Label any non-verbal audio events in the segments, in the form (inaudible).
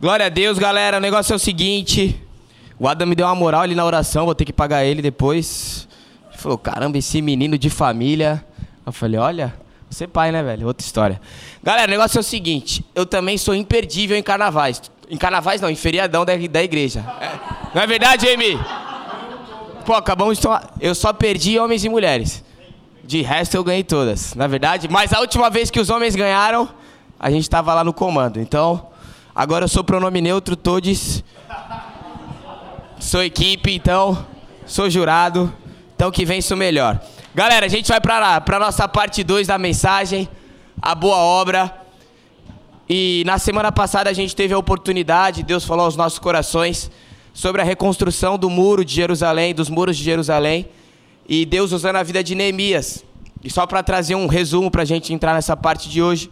Glória a Deus, galera. O negócio é o seguinte. O Adam me deu uma moral ali na oração, vou ter que pagar ele depois. Ele falou, caramba, esse menino de família. Eu falei, olha, você é pai, né, velho? Outra história. Galera, o negócio é o seguinte. Eu também sou imperdível em carnavais. Em carnavais não, em feriadão da, da igreja. É. Não é verdade, Amy? Pô, acabamos de tomar... Eu só perdi homens e mulheres. De resto eu ganhei todas, na é verdade. Mas a última vez que os homens ganharam, a gente tava lá no comando. Então, agora eu sou pronome neutro, todos Sou equipe, então sou jurado. Então que vença o melhor. Galera, a gente vai para a nossa parte 2 da mensagem, a boa obra. E na semana passada a gente teve a oportunidade, Deus falou aos nossos corações sobre a reconstrução do muro de Jerusalém, dos muros de Jerusalém, e Deus usando a vida de Neemias. E só para trazer um resumo para a gente entrar nessa parte de hoje,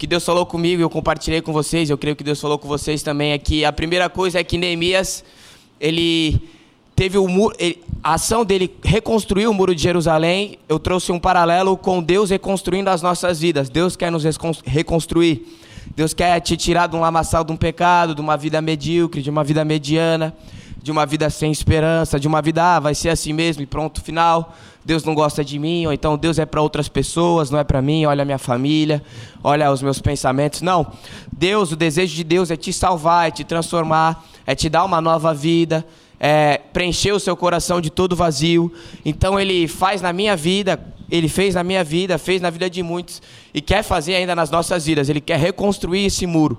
que Deus falou comigo, eu compartilhei com vocês, eu creio que Deus falou com vocês também, é que a primeira coisa é que Neemias, ele teve o muro, a ação dele reconstruir o muro de Jerusalém, eu trouxe um paralelo com Deus reconstruindo as nossas vidas. Deus quer nos reconstruir. Deus quer te tirar de um lamaçal de um pecado, de uma vida medíocre, de uma vida mediana, de uma vida sem esperança, de uma vida, ah, vai ser assim mesmo e pronto, final. Deus não gosta de mim, ou então Deus é para outras pessoas, não é para mim, olha a minha família, olha os meus pensamentos. Não. Deus, o desejo de Deus é te salvar, é te transformar, é te dar uma nova vida, é, preencher o seu coração de todo vazio. Então ele faz na minha vida, ele fez na minha vida, fez na vida de muitos e quer fazer ainda nas nossas vidas. Ele quer reconstruir esse muro.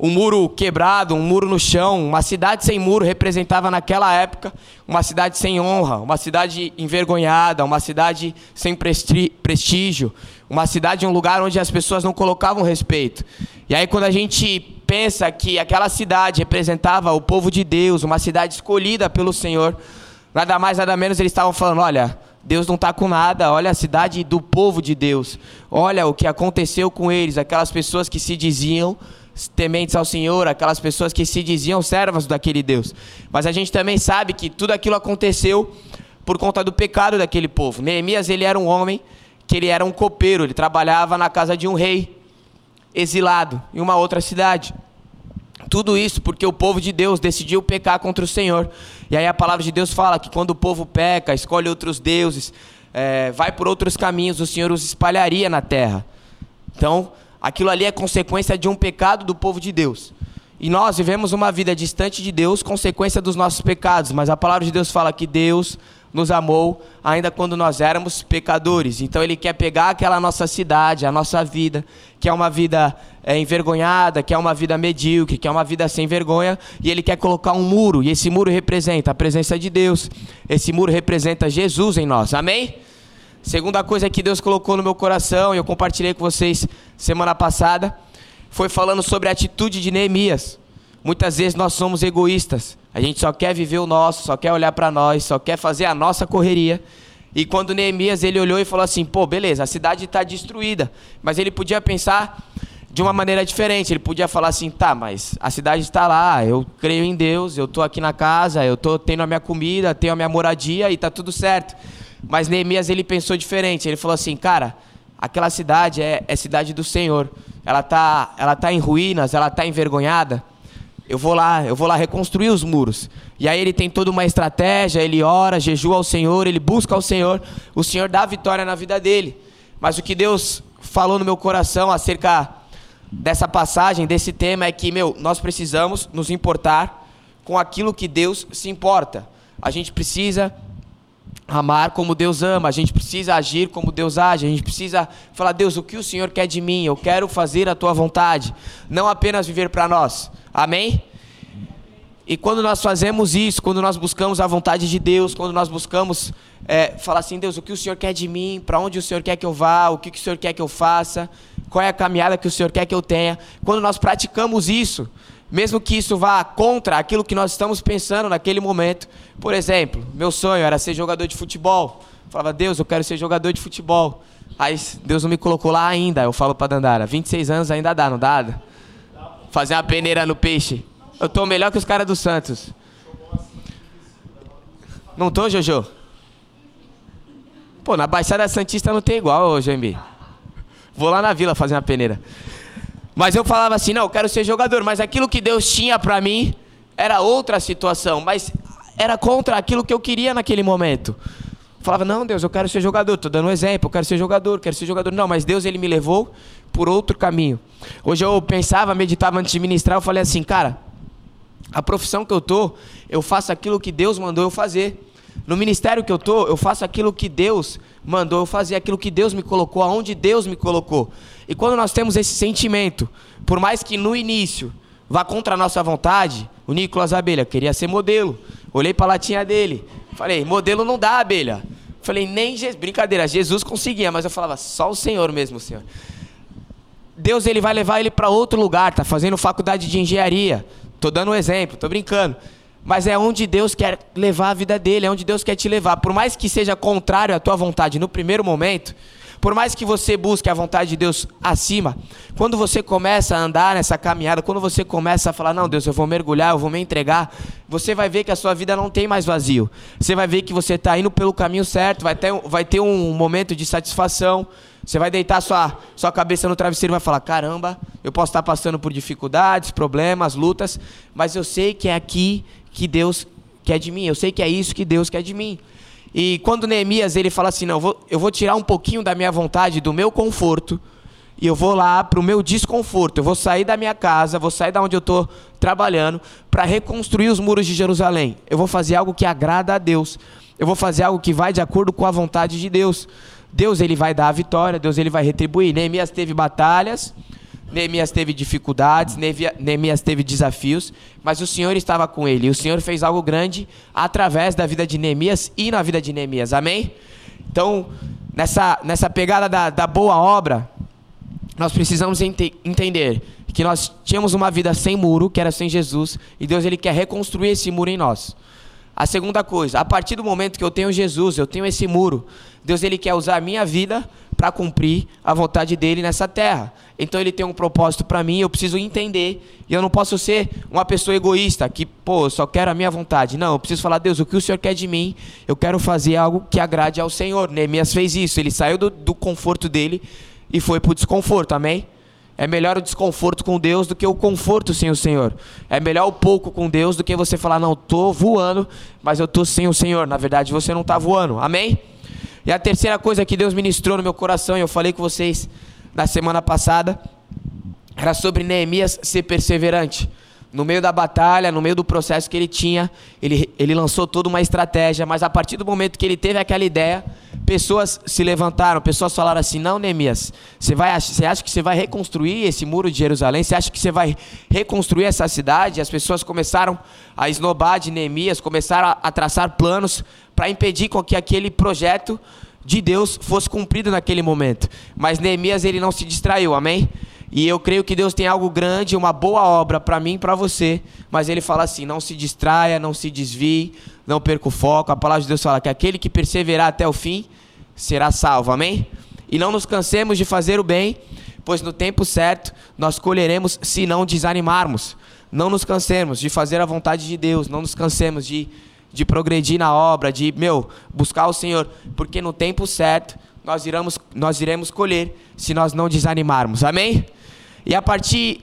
Um muro quebrado, um muro no chão, uma cidade sem muro representava naquela época uma cidade sem honra, uma cidade envergonhada, uma cidade sem prestígio, uma cidade, um lugar onde as pessoas não colocavam respeito. E aí quando a gente pensa que aquela cidade representava o povo de Deus, uma cidade escolhida pelo Senhor, nada mais, nada menos, eles estavam falando: olha, Deus não está com nada, olha a cidade do povo de Deus, olha o que aconteceu com eles, aquelas pessoas que se diziam tementes ao Senhor, aquelas pessoas que se diziam servas daquele Deus. Mas a gente também sabe que tudo aquilo aconteceu por conta do pecado daquele povo. Neemias, ele era um homem que ele era um copeiro, ele trabalhava na casa de um rei exilado em uma outra cidade. Tudo isso porque o povo de Deus decidiu pecar contra o Senhor. E aí a palavra de Deus fala que quando o povo peca, escolhe outros deuses, é, vai por outros caminhos, o Senhor os espalharia na terra. Então, aquilo ali é consequência de um pecado do povo de Deus. E nós vivemos uma vida distante de Deus, consequência dos nossos pecados. Mas a palavra de Deus fala que Deus nos amou ainda quando nós éramos pecadores. Então Ele quer pegar aquela nossa cidade, a nossa vida, que é uma vida é, envergonhada, que é uma vida medíocre, que é uma vida sem vergonha, e Ele quer colocar um muro. E esse muro representa a presença de Deus. Esse muro representa Jesus em nós. Amém? Segunda coisa que Deus colocou no meu coração, e eu compartilhei com vocês semana passada, foi falando sobre a atitude de Neemias. Muitas vezes nós somos egoístas. A gente só quer viver o nosso, só quer olhar para nós, só quer fazer a nossa correria. E quando Neemias ele olhou e falou assim: "Pô, beleza, a cidade está destruída", mas ele podia pensar de uma maneira diferente. Ele podia falar assim: "Tá, mas a cidade está lá, eu creio em Deus, eu estou aqui na casa, eu tô tendo a minha comida, tenho a minha moradia e está tudo certo". Mas Neemias ele pensou diferente. Ele falou assim: "Cara, aquela cidade é, é cidade do Senhor. Ela tá, ela tá em ruínas, ela tá envergonhada eu vou lá, eu vou lá reconstruir os muros. E aí ele tem toda uma estratégia, ele ora, jejua ao Senhor, ele busca ao Senhor, o Senhor dá vitória na vida dele. Mas o que Deus falou no meu coração acerca dessa passagem, desse tema, é que, meu, nós precisamos nos importar com aquilo que Deus se importa. A gente precisa amar como Deus ama, a gente precisa agir como Deus age, a gente precisa falar, Deus, o que o Senhor quer de mim? Eu quero fazer a tua vontade, não apenas viver para nós. Amém? E quando nós fazemos isso, quando nós buscamos a vontade de Deus, quando nós buscamos é, falar assim, Deus, o que o Senhor quer de mim, para onde o Senhor quer que eu vá, o que, que o Senhor quer que eu faça, qual é a caminhada que o Senhor quer que eu tenha, quando nós praticamos isso, mesmo que isso vá contra aquilo que nós estamos pensando naquele momento. Por exemplo, meu sonho era ser jogador de futebol. Eu falava, Deus, eu quero ser jogador de futebol. Aí Deus não me colocou lá ainda. Eu falo para Dandara, 26 anos ainda dá, não dá? Fazer uma peneira no peixe. Eu tô melhor que os caras do Santos. Não tô, Jojo? Pô, na Baixada Santista não tem igual, ô Jambi. Vou lá na vila fazer uma peneira. Mas eu falava assim, não, eu quero ser jogador. Mas aquilo que Deus tinha para mim era outra situação. Mas era contra aquilo que eu queria naquele momento. Eu falava, não, Deus, eu quero ser jogador. Estou dando um exemplo, eu quero ser jogador, quero ser jogador. Não, mas Deus, ele me levou por outro caminho. Hoje eu pensava, meditava antes de ministrar, eu falei assim, cara, a profissão que eu tô, eu faço aquilo que Deus mandou eu fazer. No ministério que eu tô, eu faço aquilo que Deus mandou eu fazer, aquilo que Deus me colocou, aonde Deus me colocou. E quando nós temos esse sentimento, por mais que no início vá contra a nossa vontade, o Nicolas Abelha queria ser modelo. Olhei para a latinha dele, falei: "Modelo não dá, Abelha". Falei: "Nem Jesus, brincadeira, Jesus conseguia, mas eu falava: "Só o Senhor mesmo, Senhor". Deus ele vai levar ele para outro lugar, tá fazendo faculdade de engenharia. Tô dando um exemplo, tô brincando. Mas é onde Deus quer levar a vida dele, é onde Deus quer te levar. Por mais que seja contrário à tua vontade no primeiro momento, por mais que você busque a vontade de Deus acima, quando você começa a andar nessa caminhada, quando você começa a falar, não, Deus, eu vou mergulhar, eu vou me entregar, você vai ver que a sua vida não tem mais vazio. Você vai ver que você está indo pelo caminho certo, vai ter, vai ter um momento de satisfação. Você vai deitar sua, sua cabeça no travesseiro e vai falar: caramba, eu posso estar passando por dificuldades, problemas, lutas, mas eu sei que é aqui que Deus quer de mim, eu sei que é isso que Deus quer de mim. E quando Neemias ele fala assim, não, eu vou, eu vou tirar um pouquinho da minha vontade, do meu conforto, e eu vou lá para o meu desconforto. Eu vou sair da minha casa, vou sair da onde eu estou trabalhando, para reconstruir os muros de Jerusalém. Eu vou fazer algo que agrada a Deus. Eu vou fazer algo que vai de acordo com a vontade de Deus. Deus ele vai dar a vitória, Deus ele vai retribuir. Neemias teve batalhas, Neemias teve dificuldades, Neemias teve desafios, mas o Senhor estava com ele. E o Senhor fez algo grande através da vida de Neemias e na vida de Neemias. Amém? Então, nessa, nessa pegada da, da boa obra, nós precisamos ente entender que nós tínhamos uma vida sem muro, que era sem Jesus, e Deus ele quer reconstruir esse muro em nós. A segunda coisa, a partir do momento que eu tenho Jesus, eu tenho esse muro, Deus ele quer usar a minha vida para cumprir a vontade dele nessa terra. Então ele tem um propósito para mim, eu preciso entender. E eu não posso ser uma pessoa egoísta que, pô, só quero a minha vontade. Não, eu preciso falar, Deus, o que o Senhor quer de mim? Eu quero fazer algo que agrade ao Senhor. Neemias fez isso, ele saiu do, do conforto dele e foi para o desconforto, amém? É melhor o desconforto com Deus do que o conforto sem o Senhor. É melhor o pouco com Deus do que você falar, não, tô voando, mas eu tô sem o Senhor. Na verdade, você não está voando. Amém? E a terceira coisa que Deus ministrou no meu coração, e eu falei com vocês na semana passada, era sobre Neemias ser perseverante no meio da batalha, no meio do processo que ele tinha, ele, ele lançou toda uma estratégia, mas a partir do momento que ele teve aquela ideia, pessoas se levantaram, pessoas falaram assim: não, Neemias, você, vai, você acha que você vai reconstruir esse muro de Jerusalém? Você acha que você vai reconstruir essa cidade? As pessoas começaram a esnobar de Neemias, começaram a, a traçar planos para impedir com que aquele projeto de Deus fosse cumprido naquele momento. Mas Neemias ele não se distraiu, amém? E eu creio que Deus tem algo grande, uma boa obra para mim e para você. Mas ele fala assim: não se distraia, não se desvie, não perca o foco. A palavra de Deus fala que aquele que perseverar até o fim será salvo. Amém? E não nos cansemos de fazer o bem, pois no tempo certo nós colheremos se não desanimarmos. Não nos cansemos de fazer a vontade de Deus, não nos cansemos de, de progredir na obra, de, meu, buscar o Senhor, porque no tempo certo nós iremos, nós iremos colher se nós não desanimarmos. Amém? E a partir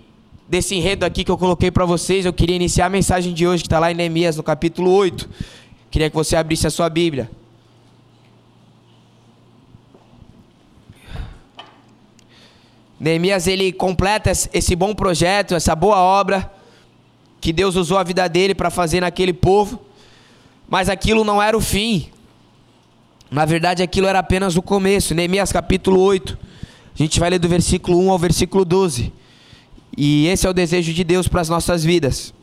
desse enredo aqui que eu coloquei para vocês, eu queria iniciar a mensagem de hoje, que está lá em Neemias, no capítulo 8. Queria que você abrisse a sua Bíblia. Neemias ele completa esse bom projeto, essa boa obra que Deus usou a vida dele para fazer naquele povo, mas aquilo não era o fim. Na verdade, aquilo era apenas o começo. Neemias capítulo 8. A gente vai ler do versículo 1 ao versículo 12. E esse é o desejo de Deus para as nossas vidas.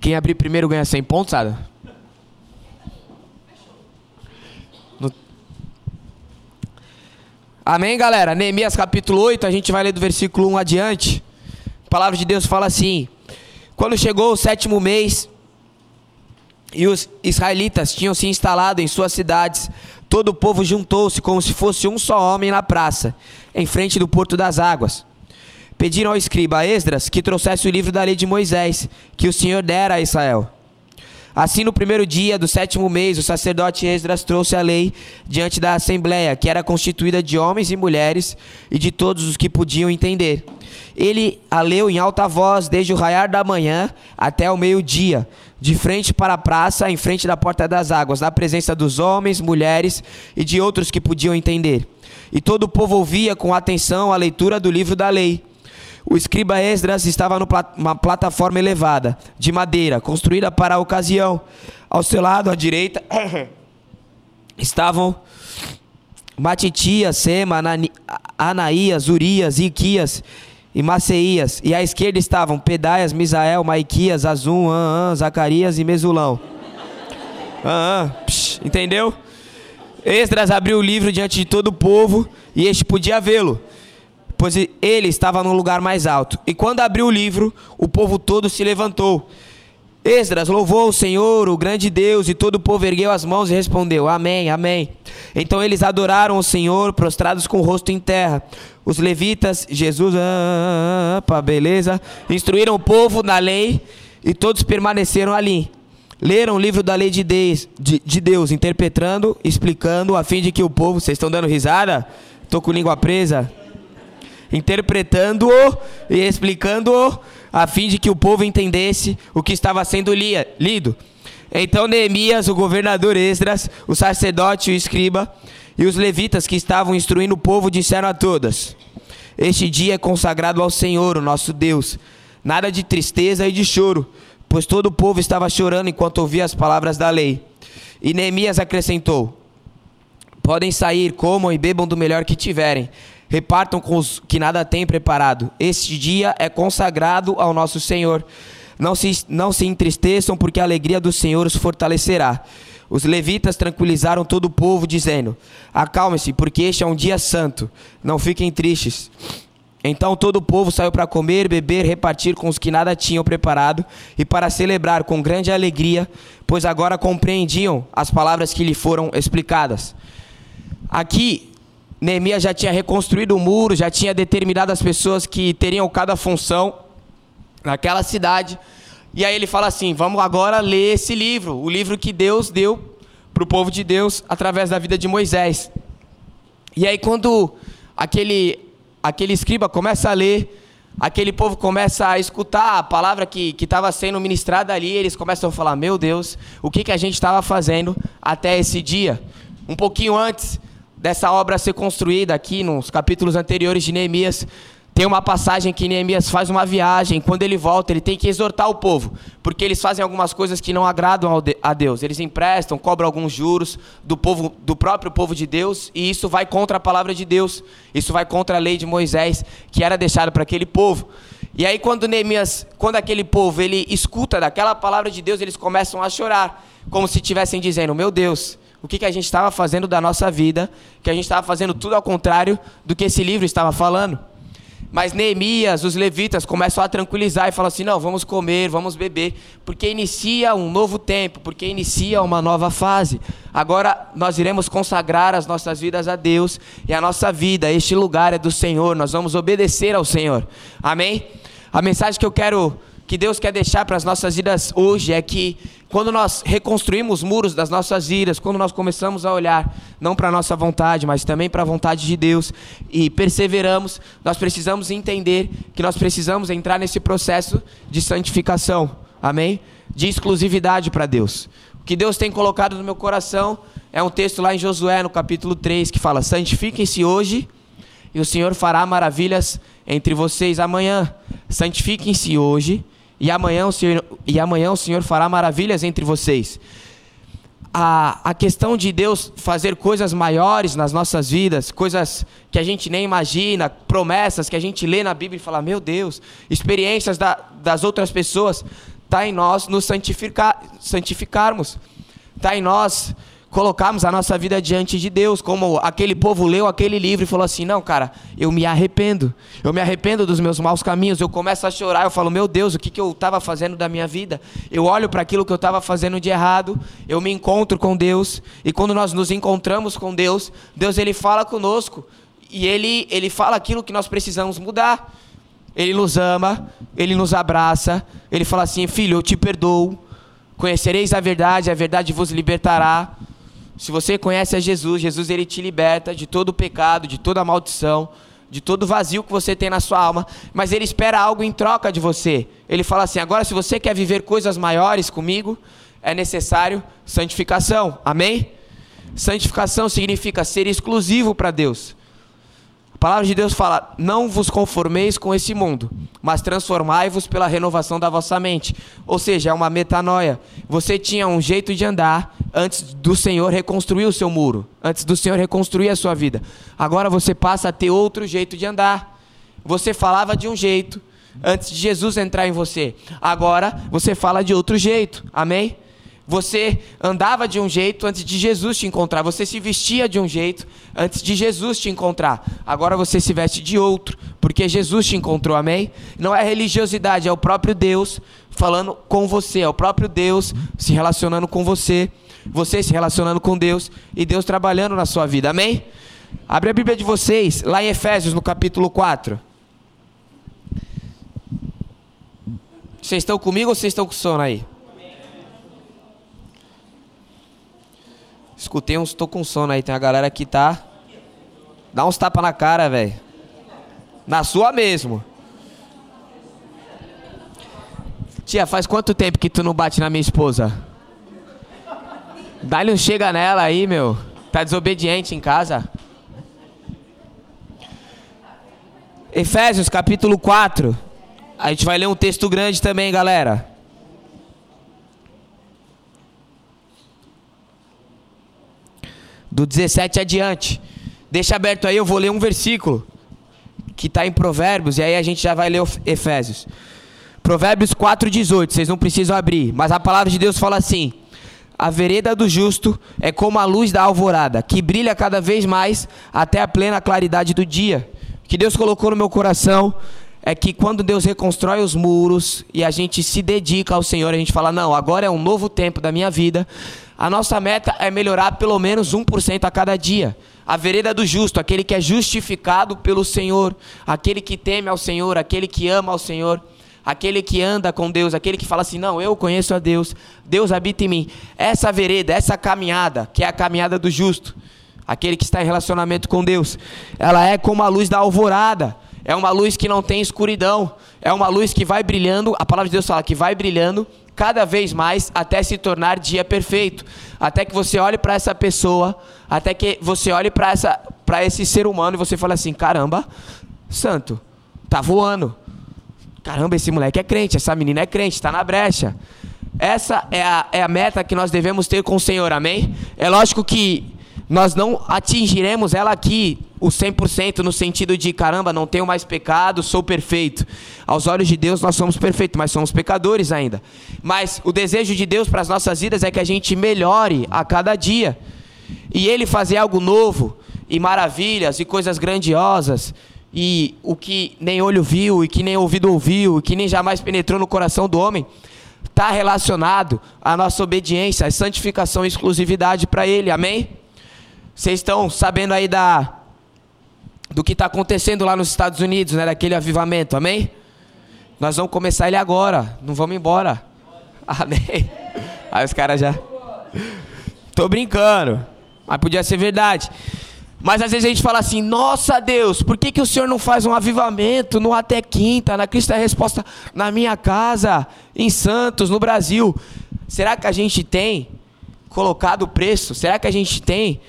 Quem abrir primeiro ganha 100 pontos, Ada? No... Amém, galera? Neemias capítulo 8, a gente vai ler do versículo 1 adiante. A palavra de Deus fala assim: Quando chegou o sétimo mês e os israelitas tinham se instalado em suas cidades, Todo o povo juntou-se como se fosse um só homem na praça, em frente do porto das águas. Pediram ao escriba Esdras que trouxesse o livro da lei de Moisés, que o Senhor dera a Israel. Assim, no primeiro dia do sétimo mês, o sacerdote Esdras trouxe a lei diante da assembleia, que era constituída de homens e mulheres e de todos os que podiam entender. Ele a leu em alta voz desde o raiar da manhã até o meio-dia, de frente para a praça, em frente da porta das águas, na presença dos homens, mulheres e de outros que podiam entender. E todo o povo ouvia com atenção a leitura do livro da lei. O escriba Esdras estava numa plataforma elevada, de madeira, construída para a ocasião. Ao seu lado, à direita, (coughs) estavam Matitias, Sema, Anaías, Urias, Iquias e Maceias. E à esquerda estavam Pedaias, Misael, Maiquias, Azum, An, An, Zacarias e Mesulão. (coughs) An, An, psh, entendeu? Esdras abriu o livro diante de todo o povo e este podia vê-lo pois ele estava no lugar mais alto. E quando abriu o livro, o povo todo se levantou. Esdras louvou o Senhor, o grande Deus, e todo o povo ergueu as mãos e respondeu: Amém, Amém. Então eles adoraram o Senhor, prostrados com o rosto em terra. Os levitas, Jesus, pá, beleza, instruíram o povo na lei e todos permaneceram ali. Leram o livro da lei de Deus, de, de Deus interpretando, explicando, a fim de que o povo. Vocês estão dando risada? Estou com língua presa interpretando-o e explicando-o, a fim de que o povo entendesse o que estava sendo lia, lido. Então Neemias, o governador Esdras, o sacerdote o escriba, e os levitas que estavam instruindo o povo disseram a todas: Este dia é consagrado ao Senhor, o nosso Deus. Nada de tristeza e de choro, pois todo o povo estava chorando enquanto ouvia as palavras da lei. E Neemias acrescentou: Podem sair, comam e bebam do melhor que tiverem Repartam com os que nada têm preparado. Este dia é consagrado ao nosso Senhor. Não se, não se entristeçam, porque a alegria do Senhor os fortalecerá. Os levitas tranquilizaram todo o povo, dizendo: Acalme-se, porque este é um dia santo. Não fiquem tristes. Então todo o povo saiu para comer, beber, repartir com os que nada tinham preparado e para celebrar com grande alegria, pois agora compreendiam as palavras que lhe foram explicadas. Aqui Neemias já tinha reconstruído o muro, já tinha determinado as pessoas que teriam cada função naquela cidade. E aí ele fala assim: vamos agora ler esse livro, o livro que Deus deu para o povo de Deus através da vida de Moisés. E aí, quando aquele, aquele escriba começa a ler, aquele povo começa a escutar a palavra que estava sendo ministrada ali, eles começam a falar: Meu Deus, o que, que a gente estava fazendo até esse dia? Um pouquinho antes, dessa obra ser construída aqui nos capítulos anteriores de Neemias, tem uma passagem que Neemias faz uma viagem, quando ele volta, ele tem que exortar o povo, porque eles fazem algumas coisas que não agradam a Deus. Eles emprestam, cobram alguns juros do povo, do próprio povo de Deus, e isso vai contra a palavra de Deus. Isso vai contra a lei de Moisés, que era deixada para aquele povo. E aí quando Neemias, quando aquele povo ele escuta daquela palavra de Deus, eles começam a chorar, como se estivessem dizendo: "Meu Deus, o que, que a gente estava fazendo da nossa vida, que a gente estava fazendo tudo ao contrário do que esse livro estava falando. Mas Neemias, os levitas, começam a tranquilizar e falam assim: não, vamos comer, vamos beber, porque inicia um novo tempo, porque inicia uma nova fase. Agora nós iremos consagrar as nossas vidas a Deus e a nossa vida, este lugar é do Senhor, nós vamos obedecer ao Senhor. Amém? A mensagem que eu quero que Deus quer deixar para as nossas vidas hoje é que quando nós reconstruímos muros das nossas vidas, quando nós começamos a olhar não para a nossa vontade, mas também para a vontade de Deus e perseveramos, nós precisamos entender que nós precisamos entrar nesse processo de santificação. Amém? De exclusividade para Deus. O que Deus tem colocado no meu coração é um texto lá em Josué, no capítulo 3, que fala: Santifiquem-se hoje e o Senhor fará maravilhas entre vocês amanhã. Santifiquem-se hoje e amanhã o Senhor, e amanhã o Senhor fará maravilhas entre vocês. A, a questão de Deus fazer coisas maiores nas nossas vidas, coisas que a gente nem imagina, promessas que a gente lê na Bíblia e fala, meu Deus, experiências da, das outras pessoas, está em nós nos santificar, santificarmos, está em nós colocarmos a nossa vida diante de Deus, como aquele povo leu aquele livro e falou assim: Não, cara, eu me arrependo, eu me arrependo dos meus maus caminhos. Eu começo a chorar, eu falo: Meu Deus, o que, que eu estava fazendo da minha vida? Eu olho para aquilo que eu estava fazendo de errado, eu me encontro com Deus, e quando nós nos encontramos com Deus, Deus ele fala conosco, e ele, ele fala aquilo que nós precisamos mudar. Ele nos ama, ele nos abraça, ele fala assim: Filho, eu te perdoo. Conhecereis a verdade, a verdade vos libertará. Se você conhece a Jesus, Jesus ele te liberta de todo o pecado, de toda a maldição, de todo o vazio que você tem na sua alma, mas ele espera algo em troca de você. Ele fala assim: agora, se você quer viver coisas maiores comigo, é necessário santificação. Amém? Santificação significa ser exclusivo para Deus. Palavra de Deus fala: Não vos conformeis com esse mundo, mas transformai-vos pela renovação da vossa mente. Ou seja, é uma metanoia. Você tinha um jeito de andar antes do Senhor reconstruir o seu muro, antes do Senhor reconstruir a sua vida. Agora você passa a ter outro jeito de andar. Você falava de um jeito antes de Jesus entrar em você. Agora você fala de outro jeito. Amém? Você andava de um jeito antes de Jesus te encontrar. Você se vestia de um jeito antes de Jesus te encontrar. Agora você se veste de outro, porque Jesus te encontrou. Amém? Não é religiosidade, é o próprio Deus falando com você. É o próprio Deus se relacionando com você. Você se relacionando com Deus e Deus trabalhando na sua vida. Amém? Abre a Bíblia de vocês, lá em Efésios, no capítulo 4. Vocês estão comigo ou vocês estão com sono aí? Escutei uns, tô com sono aí, tem a galera que tá. Dá uns tapa na cara, velho. Na sua mesmo. Tia, faz quanto tempo que tu não bate na minha esposa? Dá-lhe um chega nela aí, meu. Tá desobediente em casa. Efésios capítulo 4. A gente vai ler um texto grande também, galera. Do 17 adiante. Deixa aberto aí, eu vou ler um versículo que está em Provérbios, e aí a gente já vai ler Efésios. Provérbios 4,18, vocês não precisam abrir, mas a palavra de Deus fala assim: A vereda do justo é como a luz da alvorada, que brilha cada vez mais até a plena claridade do dia. O que Deus colocou no meu coração é que quando Deus reconstrói os muros e a gente se dedica ao Senhor, a gente fala: Não, agora é um novo tempo da minha vida. A nossa meta é melhorar pelo menos 1% a cada dia. A vereda do justo, aquele que é justificado pelo Senhor, aquele que teme ao Senhor, aquele que ama ao Senhor, aquele que anda com Deus, aquele que fala assim: Não, eu conheço a Deus, Deus habita em mim. Essa vereda, essa caminhada, que é a caminhada do justo, aquele que está em relacionamento com Deus, ela é como a luz da alvorada, é uma luz que não tem escuridão, é uma luz que vai brilhando, a palavra de Deus fala que vai brilhando cada vez mais até se tornar dia perfeito. Até que você olhe para essa pessoa, até que você olhe para essa para esse ser humano e você fale assim: "Caramba, santo, tá voando. Caramba, esse moleque é crente, essa menina é crente, está na brecha." Essa é a, é a meta que nós devemos ter com o Senhor, amém? É lógico que nós não atingiremos ela aqui, o 100% no sentido de caramba, não tenho mais pecado, sou perfeito. Aos olhos de Deus nós somos perfeitos, mas somos pecadores ainda. Mas o desejo de Deus para as nossas vidas é que a gente melhore a cada dia. E ele fazer algo novo e maravilhas e coisas grandiosas e o que nem olho viu e que nem ouvido ouviu e que nem jamais penetrou no coração do homem está relacionado à nossa obediência, à santificação e exclusividade para ele. Amém? Vocês estão sabendo aí da do que está acontecendo lá nos Estados Unidos, né? Daquele avivamento, amém? Nós vamos começar ele agora, não vamos embora. (laughs) Amém. Aí os caras já. (laughs) Tô brincando, mas podia ser verdade. Mas às vezes a gente fala assim: Nossa Deus, por que, que o Senhor não faz um avivamento no Até Quinta, na Cristo é Resposta, na minha casa, em Santos, no Brasil? Será que a gente tem colocado o preço? Será que a gente tem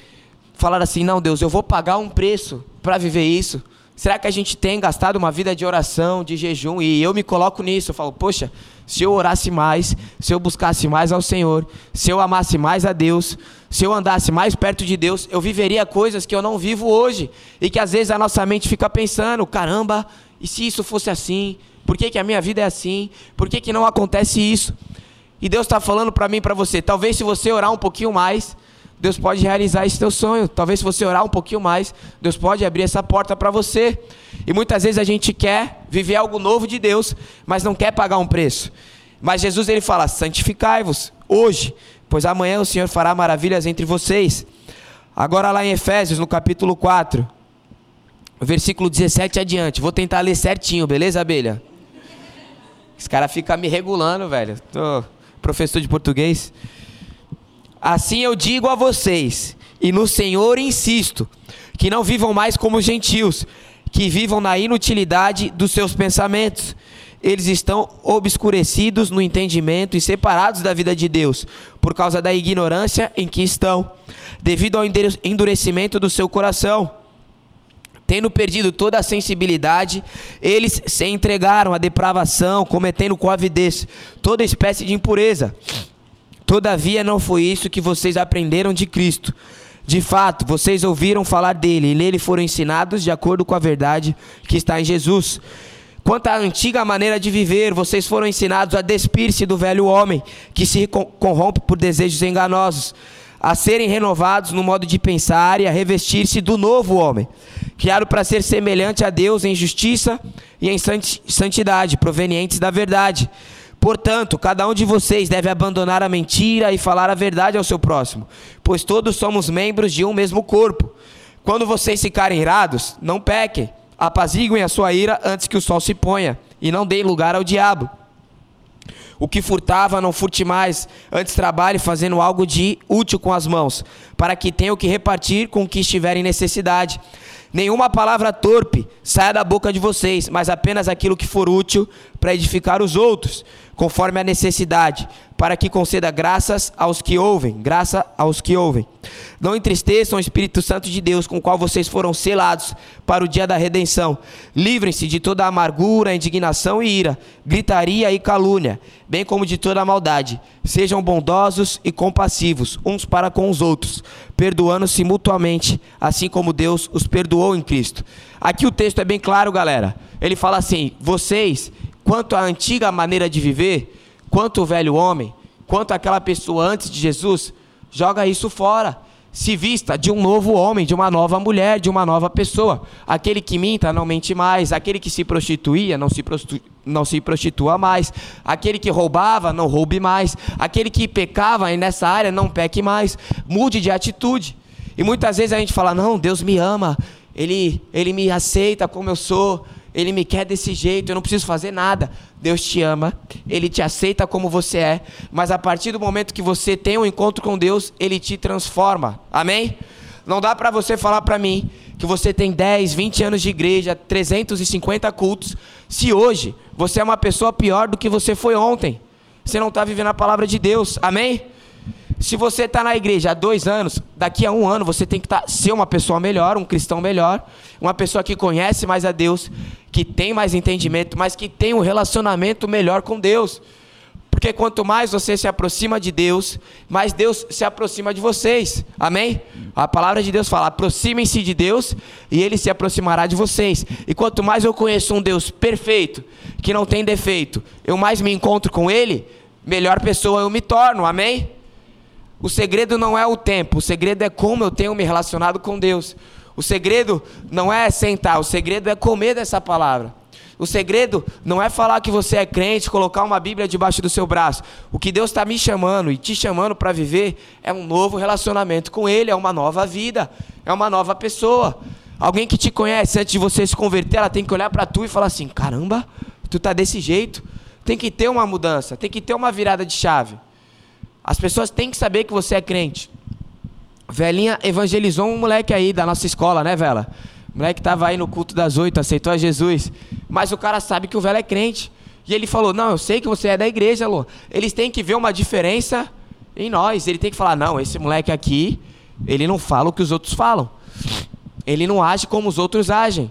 falar assim: não, Deus, eu vou pagar um preço para viver isso? Será que a gente tem gastado uma vida de oração, de jejum? E eu me coloco nisso. Eu falo, poxa, se eu orasse mais, se eu buscasse mais ao Senhor, se eu amasse mais a Deus, se eu andasse mais perto de Deus, eu viveria coisas que eu não vivo hoje. E que às vezes a nossa mente fica pensando: caramba, e se isso fosse assim? Por que, que a minha vida é assim? Por que, que não acontece isso? E Deus está falando para mim e para você: talvez se você orar um pouquinho mais, Deus pode realizar esse teu sonho. Talvez se você orar um pouquinho mais, Deus pode abrir essa porta para você. E muitas vezes a gente quer viver algo novo de Deus, mas não quer pagar um preço. Mas Jesus ele fala: santificai-vos hoje, pois amanhã o Senhor fará maravilhas entre vocês. Agora lá em Efésios, no capítulo 4, versículo 17 adiante. Vou tentar ler certinho, beleza, abelha? Esse cara fica me regulando, velho. Tô professor de português. Assim eu digo a vocês, e no Senhor insisto, que não vivam mais como gentios, que vivam na inutilidade dos seus pensamentos. Eles estão obscurecidos no entendimento e separados da vida de Deus, por causa da ignorância em que estão, devido ao endurecimento do seu coração. Tendo perdido toda a sensibilidade, eles se entregaram à depravação, cometendo com avidez toda espécie de impureza. Todavia, não foi isso que vocês aprenderam de Cristo. De fato, vocês ouviram falar dele e nele foram ensinados de acordo com a verdade que está em Jesus. Quanto à antiga maneira de viver, vocês foram ensinados a despir-se do velho homem, que se corrompe por desejos enganosos, a serem renovados no modo de pensar e a revestir-se do novo homem, criado para ser semelhante a Deus em justiça e em santidade, provenientes da verdade. Portanto, cada um de vocês deve abandonar a mentira e falar a verdade ao seu próximo, pois todos somos membros de um mesmo corpo. Quando vocês ficarem irados, não pequem, apaziguem a sua ira antes que o sol se ponha, e não deem lugar ao diabo. O que furtava, não furte mais, antes trabalhe fazendo algo de útil com as mãos, para que tenha o que repartir com o que estiver em necessidade. Nenhuma palavra torpe saia da boca de vocês, mas apenas aquilo que for útil para edificar os outros, conforme a necessidade, para que conceda graças aos que ouvem, graça aos que ouvem. Não entristeçam o Espírito Santo de Deus, com o qual vocês foram selados para o dia da redenção. Livrem-se de toda amargura, indignação e ira, gritaria e calúnia, bem como de toda maldade. Sejam bondosos e compassivos uns para com os outros, perdoando-se mutuamente, assim como Deus os perdoou em Cristo. Aqui o texto é bem claro, galera. Ele fala assim: vocês quanto à antiga maneira de viver, quanto o velho homem, quanto aquela pessoa antes de Jesus, joga isso fora. Se vista de um novo homem, de uma nova mulher, de uma nova pessoa. Aquele que minta não mente mais, aquele que se prostituía não se, prostitu não se prostitua mais, aquele que roubava não roube mais, aquele que pecava nessa área não peque mais. Mude de atitude. E muitas vezes a gente fala: "Não, Deus me ama, ele ele me aceita como eu sou". Ele me quer desse jeito, eu não preciso fazer nada. Deus te ama, Ele te aceita como você é, mas a partir do momento que você tem um encontro com Deus, Ele te transforma. Amém? Não dá para você falar para mim que você tem 10, 20 anos de igreja, 350 cultos, se hoje você é uma pessoa pior do que você foi ontem. Você não está vivendo a palavra de Deus. Amém? Se você está na igreja há dois anos, daqui a um ano você tem que tá, ser uma pessoa melhor, um cristão melhor, uma pessoa que conhece mais a Deus, que tem mais entendimento, mas que tem um relacionamento melhor com Deus. Porque quanto mais você se aproxima de Deus, mais Deus se aproxima de vocês. Amém? A palavra de Deus fala: aproximem-se de Deus e Ele se aproximará de vocês. E quanto mais eu conheço um Deus perfeito, que não tem defeito, eu mais me encontro com Ele, melhor pessoa eu me torno. Amém? O segredo não é o tempo, o segredo é como eu tenho me relacionado com Deus. O segredo não é sentar, o segredo é comer dessa palavra. O segredo não é falar que você é crente, colocar uma Bíblia debaixo do seu braço. O que Deus está me chamando e te chamando para viver é um novo relacionamento com Ele, é uma nova vida, é uma nova pessoa. Alguém que te conhece antes de você se converter, ela tem que olhar para tu e falar assim: caramba, tu tá desse jeito. Tem que ter uma mudança, tem que ter uma virada de chave. As pessoas têm que saber que você é crente. Velhinha evangelizou um moleque aí da nossa escola, né, Vela? O moleque tava aí no culto das oito, aceitou a Jesus. Mas o cara sabe que o velho é crente. E ele falou: Não, eu sei que você é da igreja, Lô. Eles têm que ver uma diferença em nós. Ele tem que falar: Não, esse moleque aqui, ele não fala o que os outros falam. Ele não age como os outros agem.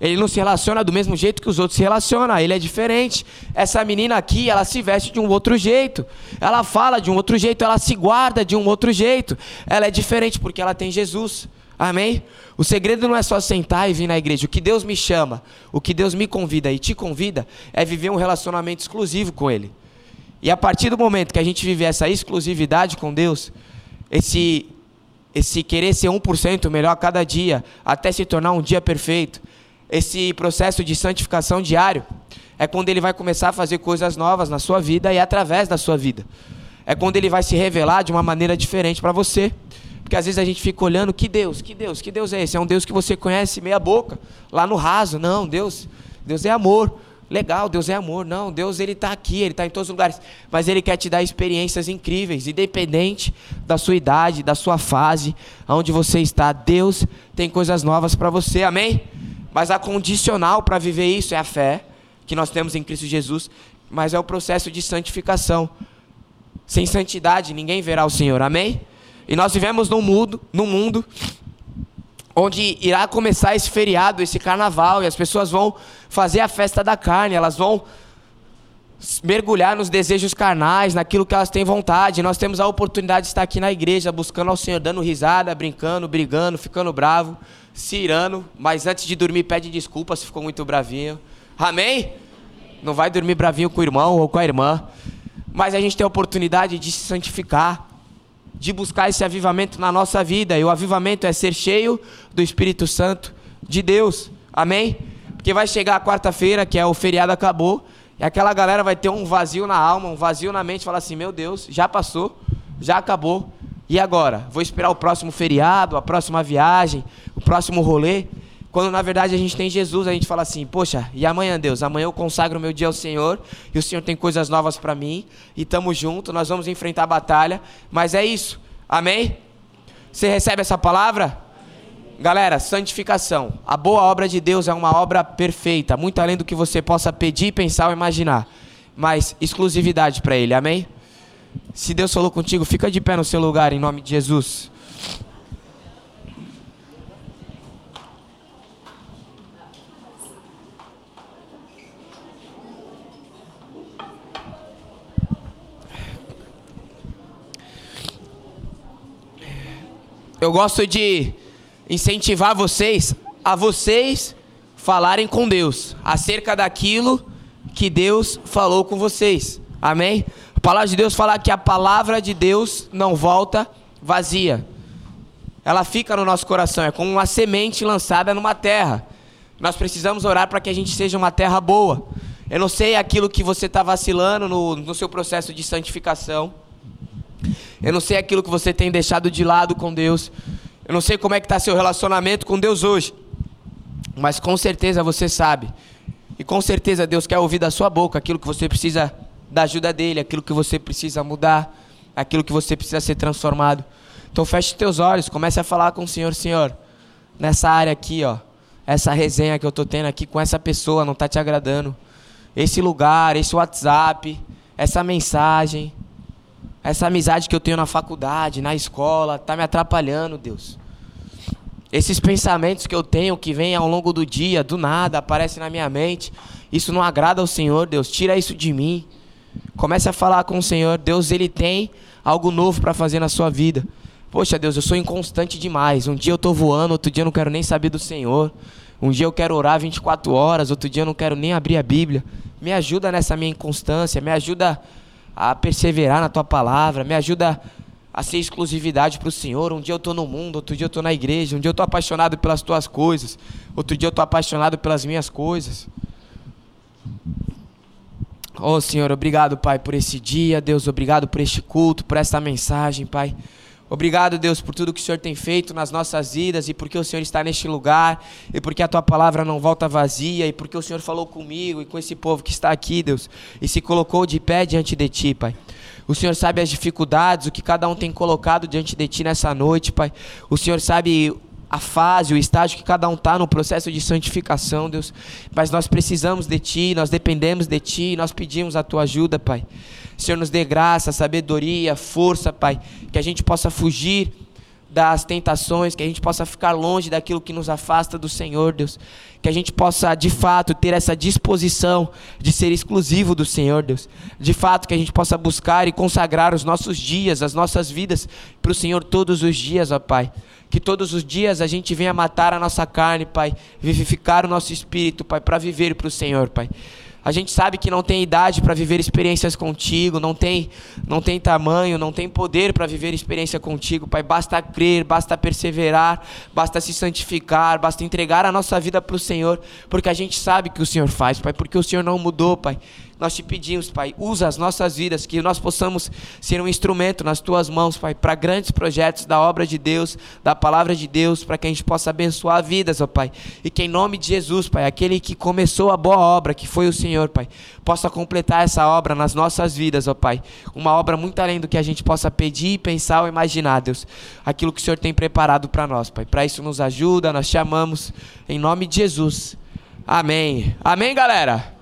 Ele não se relaciona do mesmo jeito que os outros se relacionam, ele é diferente. Essa menina aqui, ela se veste de um outro jeito. Ela fala de um outro jeito, ela se guarda de um outro jeito. Ela é diferente porque ela tem Jesus. Amém? O segredo não é só sentar e vir na igreja. O que Deus me chama, o que Deus me convida e te convida é viver um relacionamento exclusivo com Ele. E a partir do momento que a gente vive essa exclusividade com Deus, esse, esse querer ser 1% melhor a cada dia, até se tornar um dia perfeito, esse processo de santificação diário é quando ele vai começar a fazer coisas novas na sua vida e através da sua vida. É quando ele vai se revelar de uma maneira diferente para você. Porque às vezes a gente fica olhando, que Deus, que Deus, que Deus é esse? É um Deus que você conhece meia boca, lá no raso. Não, Deus, Deus é amor. Legal, Deus é amor. Não, Deus ele está aqui, ele está em todos os lugares. Mas ele quer te dar experiências incríveis, independente da sua idade, da sua fase, aonde você está. Deus tem coisas novas para você, amém? Mas a condicional para viver isso é a fé que nós temos em Cristo Jesus, mas é o processo de santificação. Sem santidade ninguém verá o Senhor, amém? E nós vivemos num mundo, num mundo onde irá começar esse feriado, esse carnaval, e as pessoas vão fazer a festa da carne, elas vão mergulhar nos desejos carnais, naquilo que elas têm vontade. Nós temos a oportunidade de estar aqui na igreja, buscando ao Senhor, dando risada, brincando, brigando, ficando bravo, se irando, mas antes de dormir pede desculpa se ficou muito bravinho. Amém? Não vai dormir bravinho com o irmão ou com a irmã. Mas a gente tem a oportunidade de se santificar, de buscar esse avivamento na nossa vida. E o avivamento é ser cheio do Espírito Santo de Deus. Amém? Porque vai chegar a quarta-feira, que é o feriado acabou, e aquela galera vai ter um vazio na alma, um vazio na mente, falar assim: "Meu Deus, já passou, já acabou. E agora? Vou esperar o próximo feriado, a próxima viagem, o próximo rolê?" Quando na verdade a gente tem Jesus, a gente fala assim: Poxa, e amanhã, Deus? Amanhã eu consagro meu dia ao Senhor e o Senhor tem coisas novas para mim e estamos juntos, nós vamos enfrentar a batalha. Mas é isso, amém? Você recebe essa palavra? Galera, santificação. A boa obra de Deus é uma obra perfeita, muito além do que você possa pedir, pensar ou imaginar. Mas exclusividade para Ele, amém? Se Deus falou contigo, fica de pé no seu lugar em nome de Jesus. eu gosto de incentivar vocês a vocês falarem com Deus acerca daquilo que Deus falou com vocês. Amém? Palavra de Deus fala que a palavra de Deus não volta vazia. Ela fica no nosso coração, é como uma semente lançada numa terra. Nós precisamos orar para que a gente seja uma terra boa. Eu não sei aquilo que você está vacilando no, no seu processo de santificação. Eu não sei aquilo que você tem deixado de lado com Deus. Eu não sei como é que está seu relacionamento com Deus hoje. Mas com certeza você sabe. E com certeza Deus quer ouvir da sua boca aquilo que você precisa da ajuda dele, aquilo que você precisa mudar, aquilo que você precisa ser transformado. Então feche teus olhos, comece a falar com o Senhor, Senhor, nessa área aqui, ó. Essa resenha que eu tô tendo aqui com essa pessoa não tá te agradando. Esse lugar, esse WhatsApp, essa mensagem, essa amizade que eu tenho na faculdade, na escola, tá me atrapalhando, Deus. Esses pensamentos que eu tenho que vêm ao longo do dia, do nada, aparecem na minha mente. Isso não agrada ao Senhor, Deus. Tira isso de mim. Comece a falar com o Senhor. Deus, Ele tem algo novo para fazer na sua vida. Poxa, Deus, eu sou inconstante demais. Um dia eu estou voando, outro dia eu não quero nem saber do Senhor. Um dia eu quero orar 24 horas, outro dia eu não quero nem abrir a Bíblia. Me ajuda nessa minha inconstância, me ajuda a perseverar na tua palavra, me ajuda a ser exclusividade para o Senhor. Um dia eu estou no mundo, outro dia eu estou na igreja, um dia eu estou apaixonado pelas tuas coisas, outro dia eu estou apaixonado pelas minhas coisas. Oh Senhor, obrigado, Pai, por esse dia, Deus, obrigado por este culto, por esta mensagem, Pai. Obrigado, Deus, por tudo que o Senhor tem feito nas nossas vidas e porque o Senhor está neste lugar e porque a tua palavra não volta vazia e porque o Senhor falou comigo e com esse povo que está aqui, Deus, e se colocou de pé diante de ti, Pai. O Senhor sabe as dificuldades, o que cada um tem colocado diante de ti nessa noite, Pai. O Senhor sabe a fase, o estágio que cada um está no processo de santificação, Deus. Mas nós precisamos de Ti, nós dependemos de Ti, nós pedimos a Tua ajuda, Pai. Senhor, nos dê graça, sabedoria, força, Pai, que a gente possa fugir das tentações, que a gente possa ficar longe daquilo que nos afasta do Senhor, Deus. Que a gente possa, de fato, ter essa disposição de ser exclusivo do Senhor, Deus. De fato, que a gente possa buscar e consagrar os nossos dias, as nossas vidas para o Senhor todos os dias, ó Pai. Que todos os dias a gente venha matar a nossa carne, Pai. Vivificar o nosso espírito, Pai, para viver para o Senhor, Pai. A gente sabe que não tem idade para viver experiências contigo, não tem, não tem tamanho, não tem poder para viver experiência contigo, Pai. Basta crer, basta perseverar, basta se santificar, basta entregar a nossa vida para o Senhor, porque a gente sabe que o Senhor faz, Pai, porque o Senhor não mudou, Pai. Nós te pedimos, Pai, usa as nossas vidas, que nós possamos ser um instrumento nas tuas mãos, Pai, para grandes projetos da obra de Deus, da palavra de Deus, para que a gente possa abençoar vidas, ó Pai. E que em nome de Jesus, Pai, aquele que começou a boa obra, que foi o Senhor, Pai, possa completar essa obra nas nossas vidas, ó Pai. Uma obra muito além do que a gente possa pedir, pensar ou imaginar, Deus. Aquilo que o Senhor tem preparado para nós, Pai. Para isso nos ajuda, nós te amamos. Em nome de Jesus. Amém. Amém, galera.